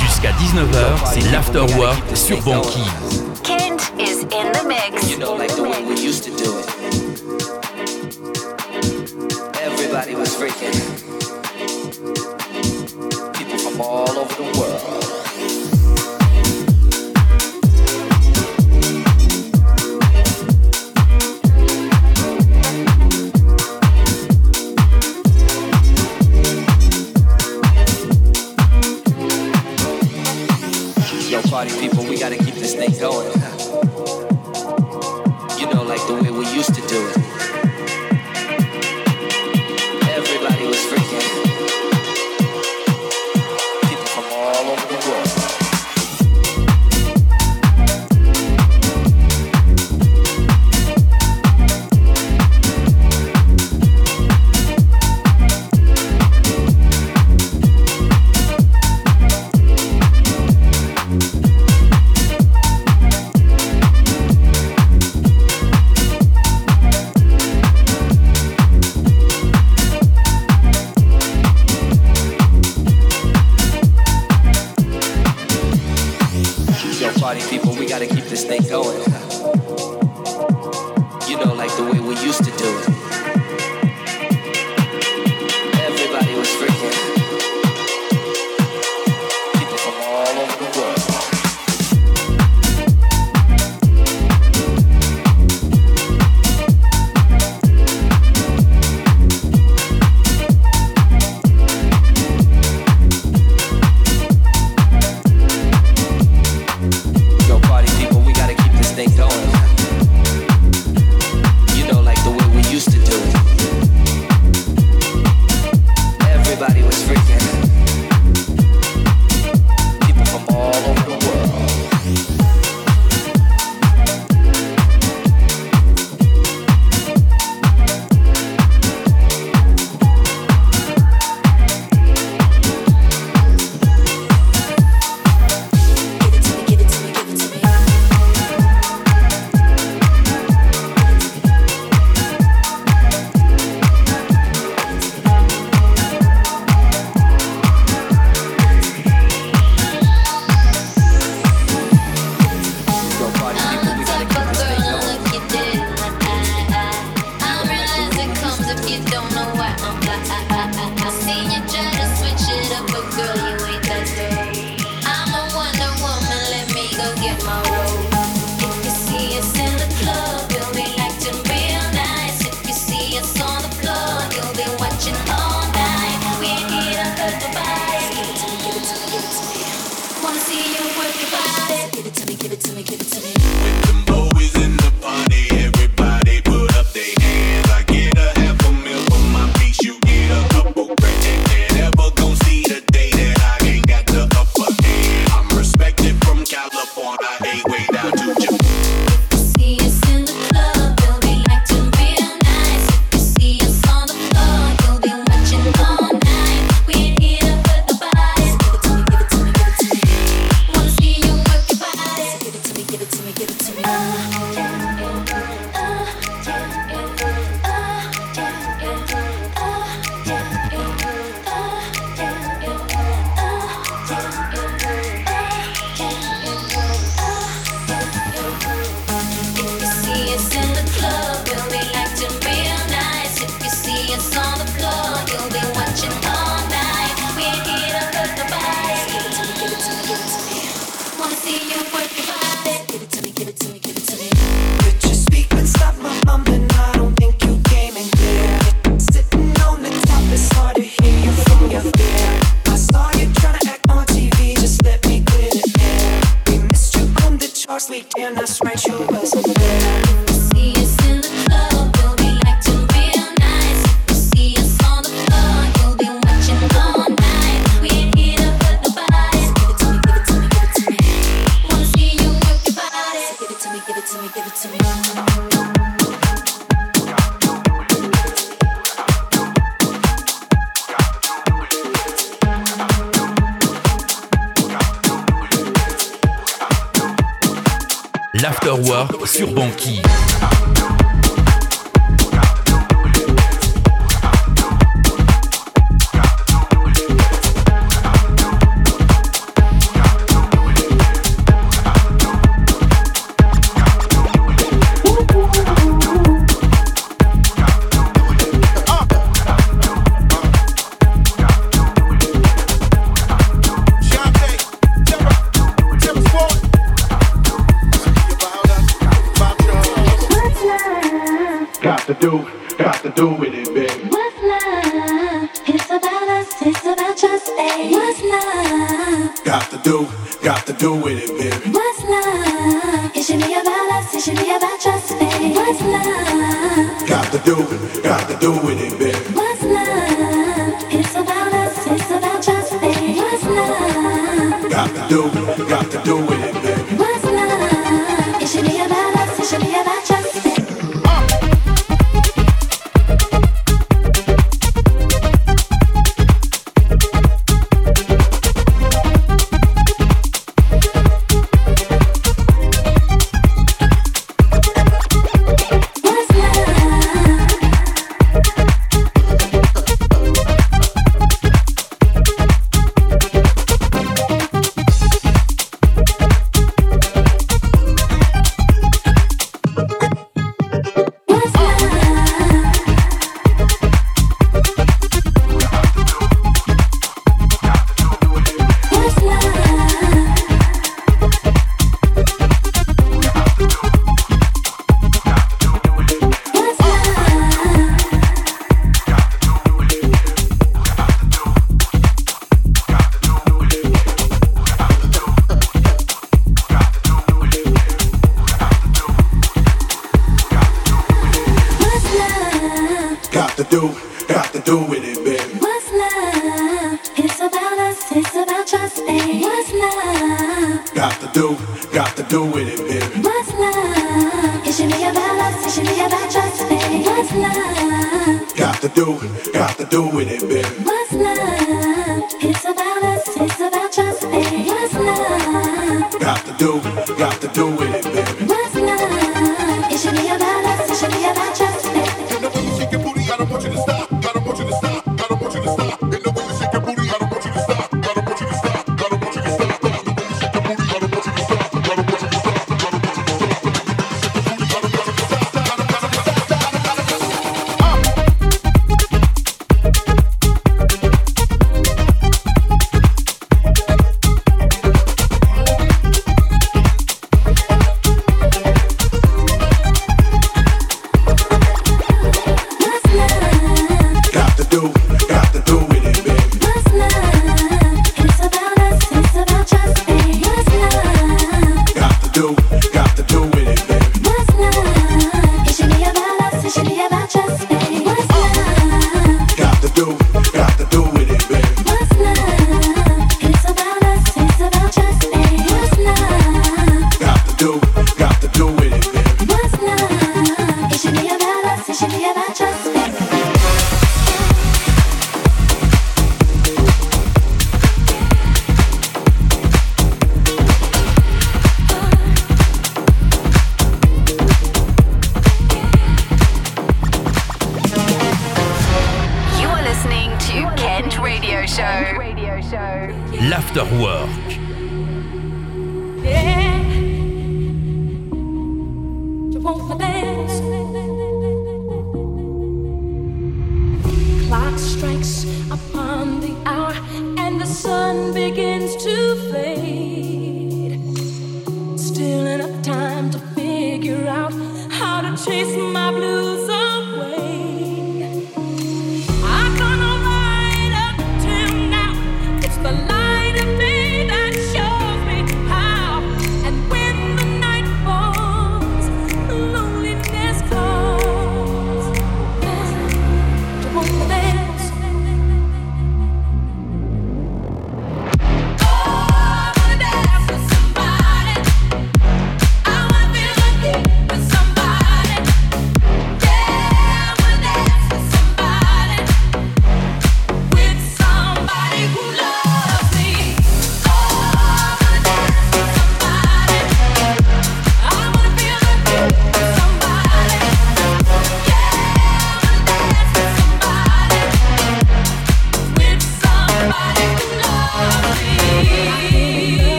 Jusqu'à 19h, c'est l'Afterwork sur Banquise. Kent is in the mix. l'Afterwork sur Banquise. Do, got to do it,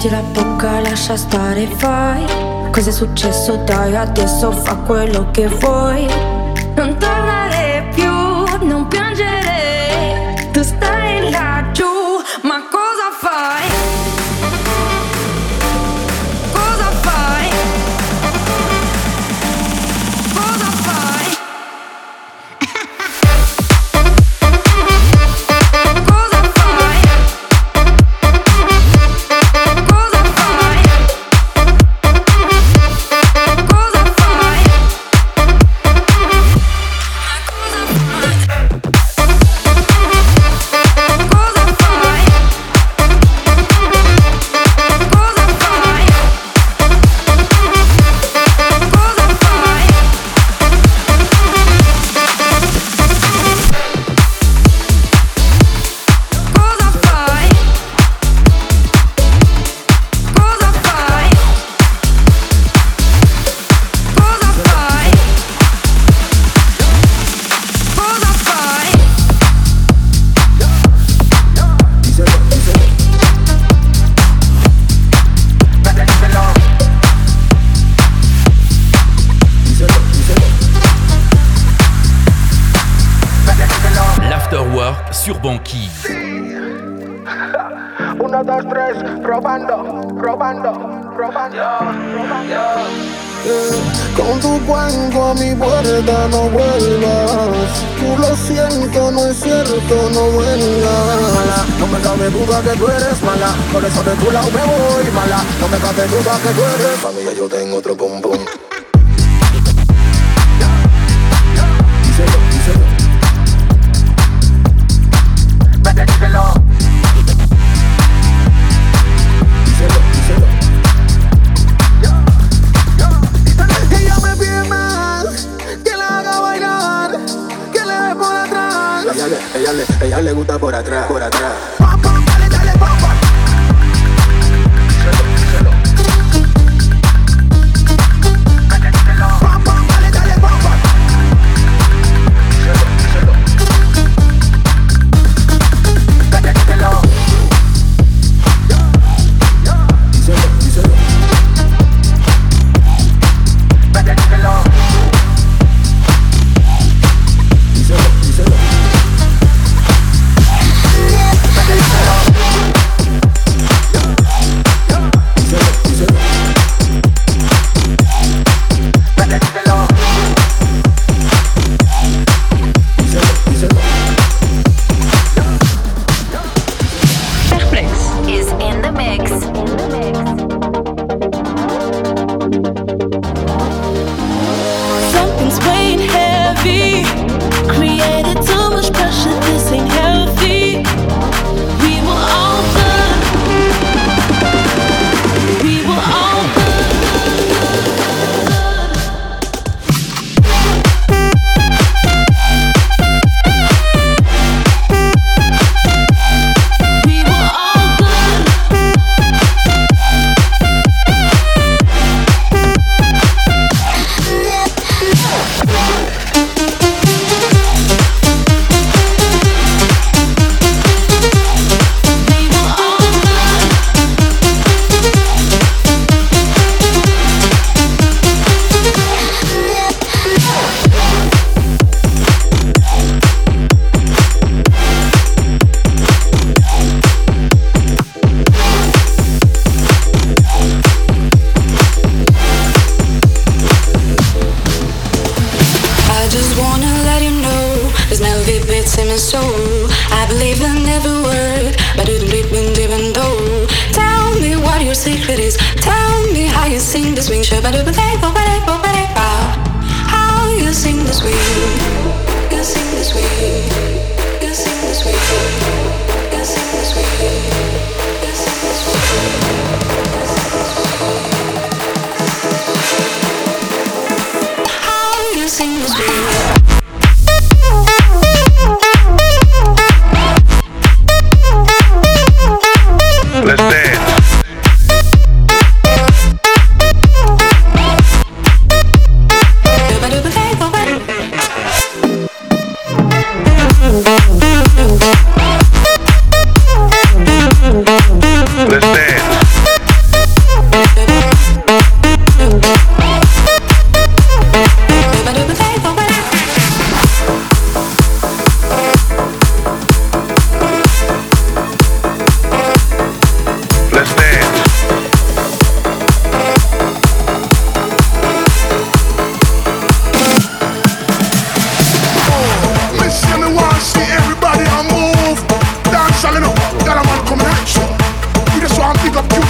Apriti la bocca, lascia stare, fai Cos'è successo? Dai, adesso fa quello che vuoi por atrás, por atrás.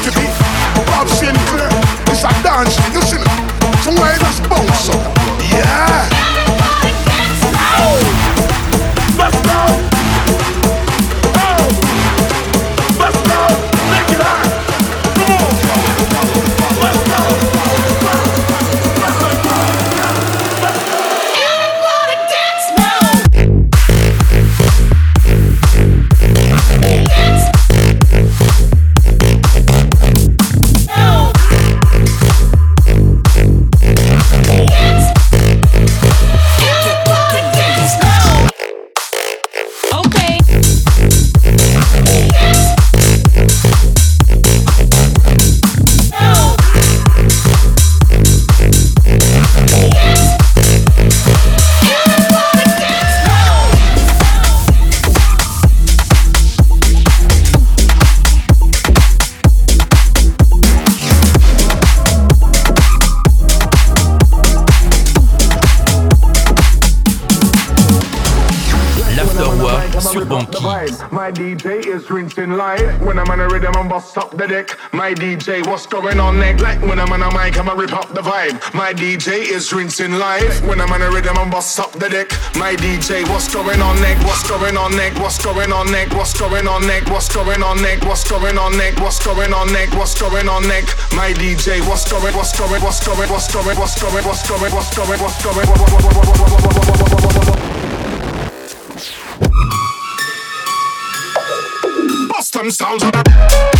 To pick Rinsing light. When I'm on a rhythm, I'm bust up the deck. My DJ, what's going on next? Like when I'm on a mic, I'ma rip up the vibe. My DJ is rinsing light. When I'm on a rhythm, I'm bust up the deck. My DJ, what's going on next? What's going on next? What's going on next? What's going on next? What's going on next? What's going on next? What's going on next? What's going on next? My DJ, what's going? What's going? What's going? What's going? What's going? What's going? What's going? What's going? Bust them sounds.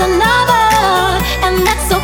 another, and that's so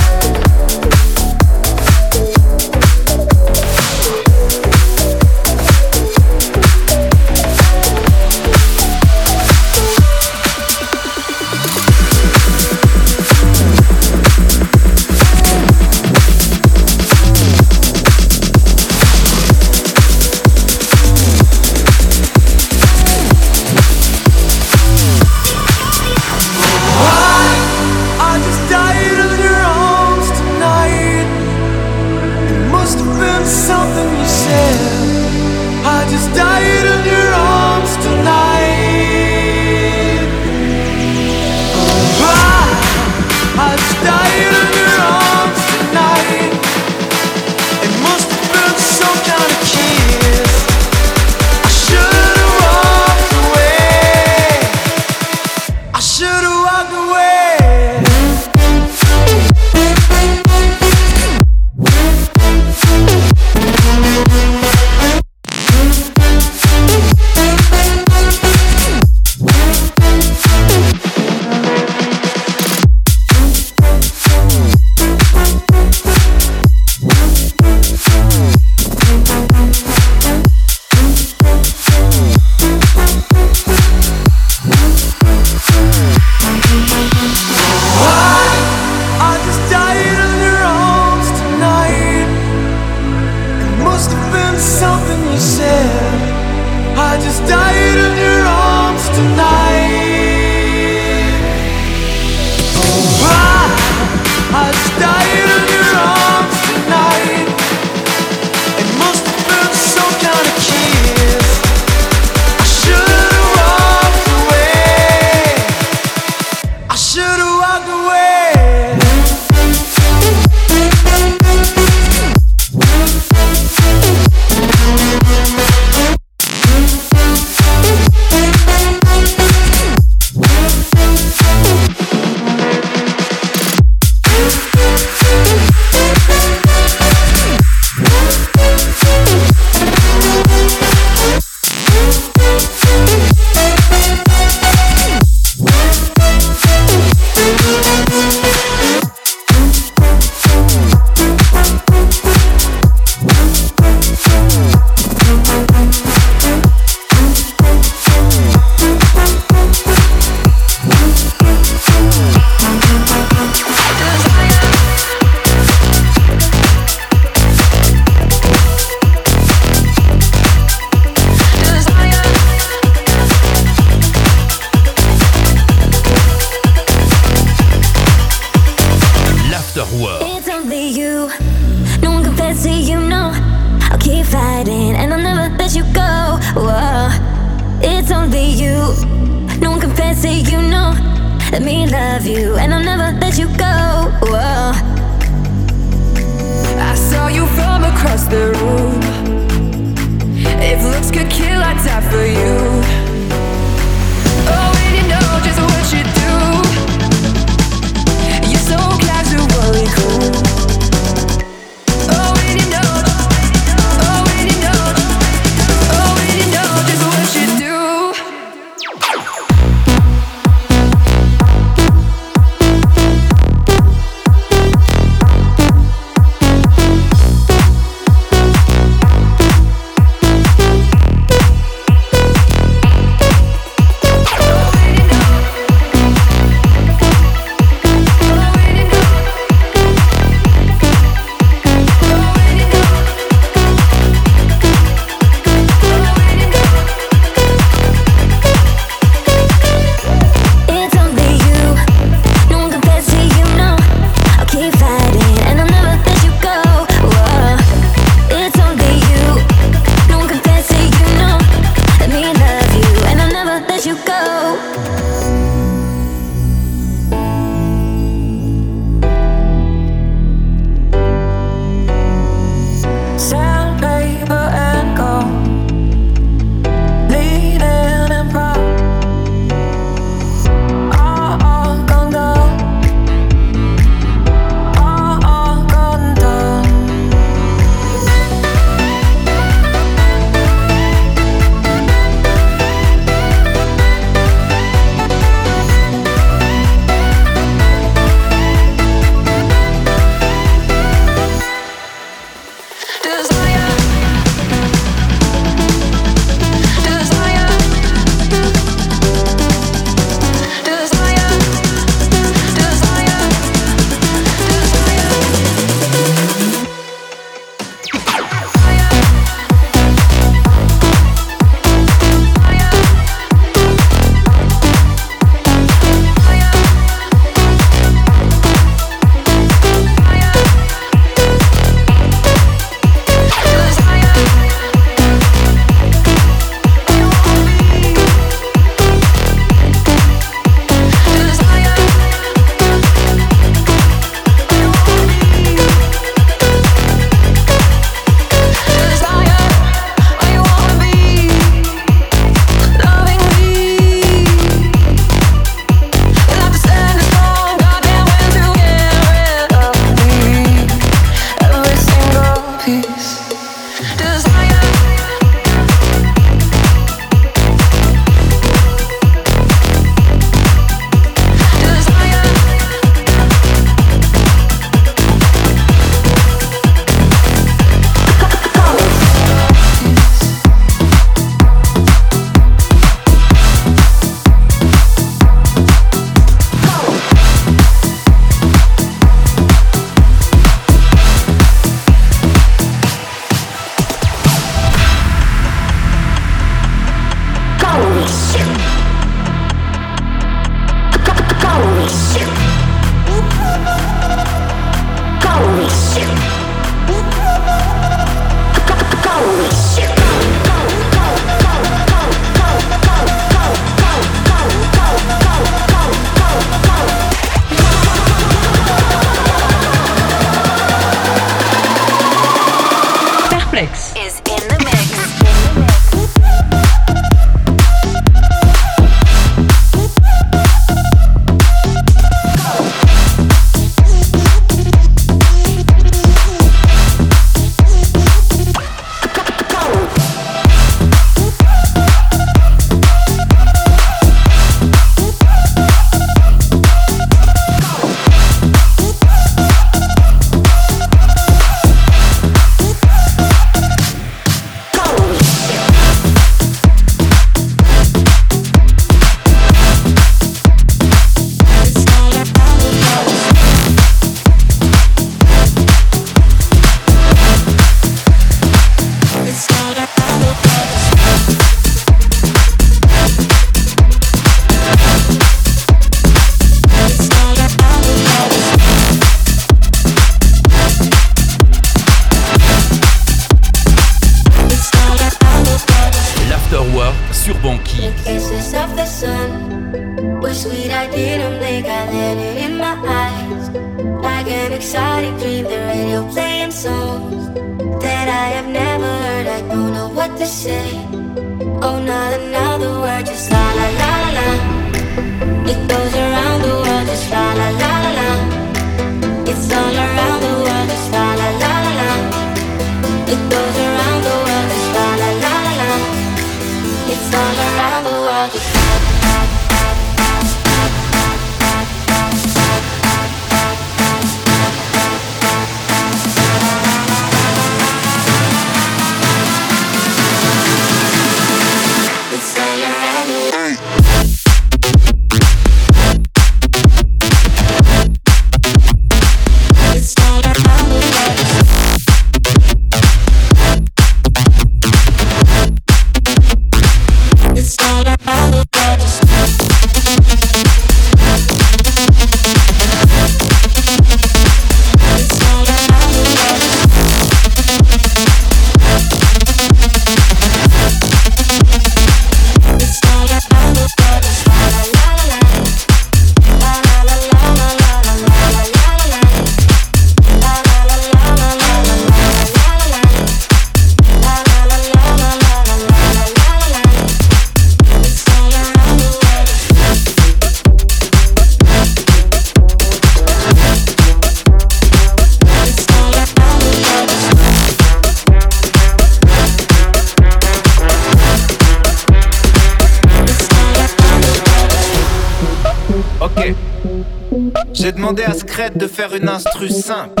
de faire une instru simple.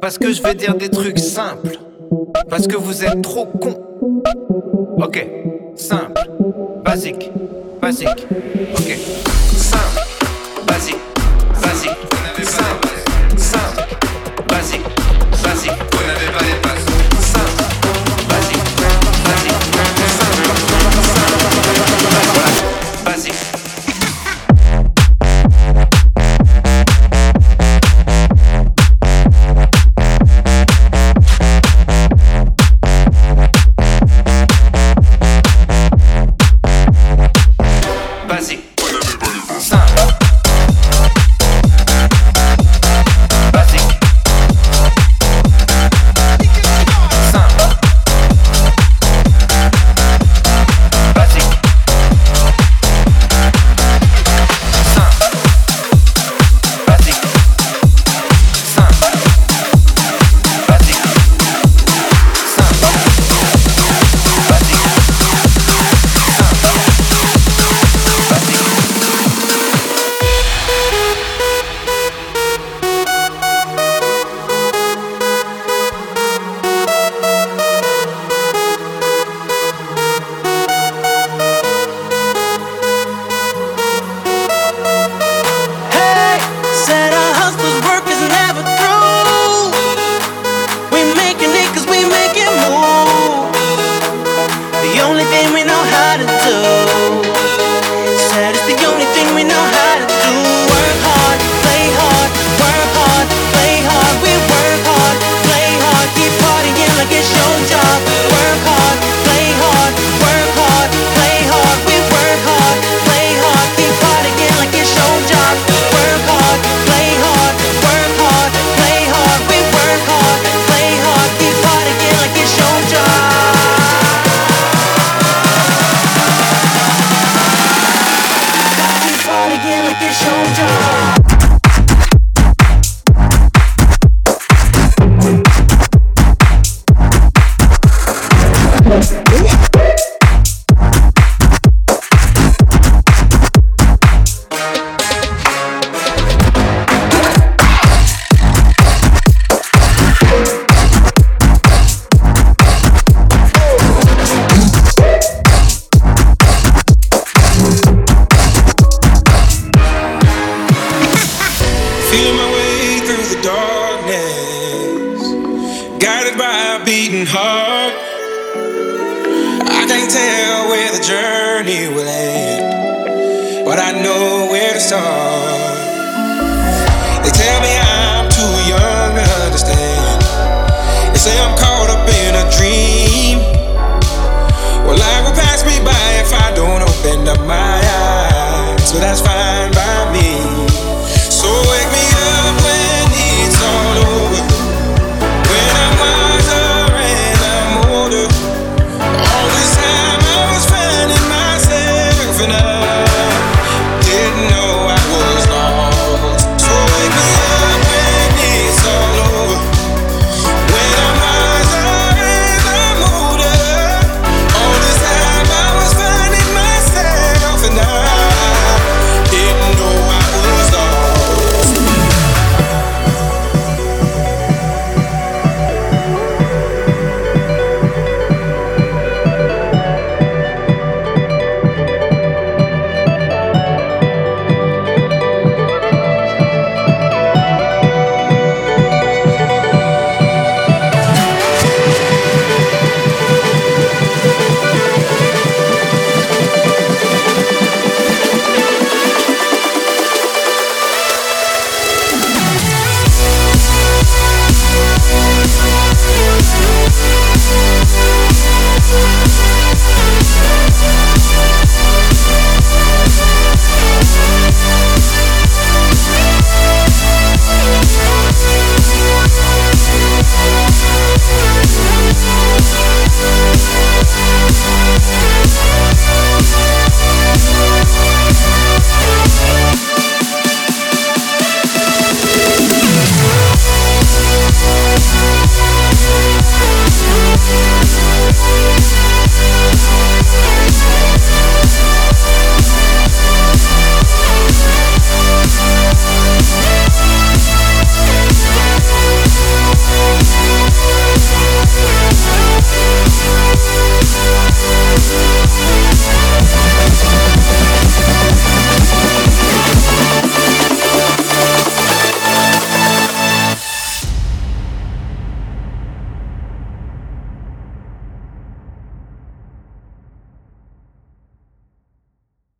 Parce que je vais dire des trucs simples. Parce que vous êtes trop cons.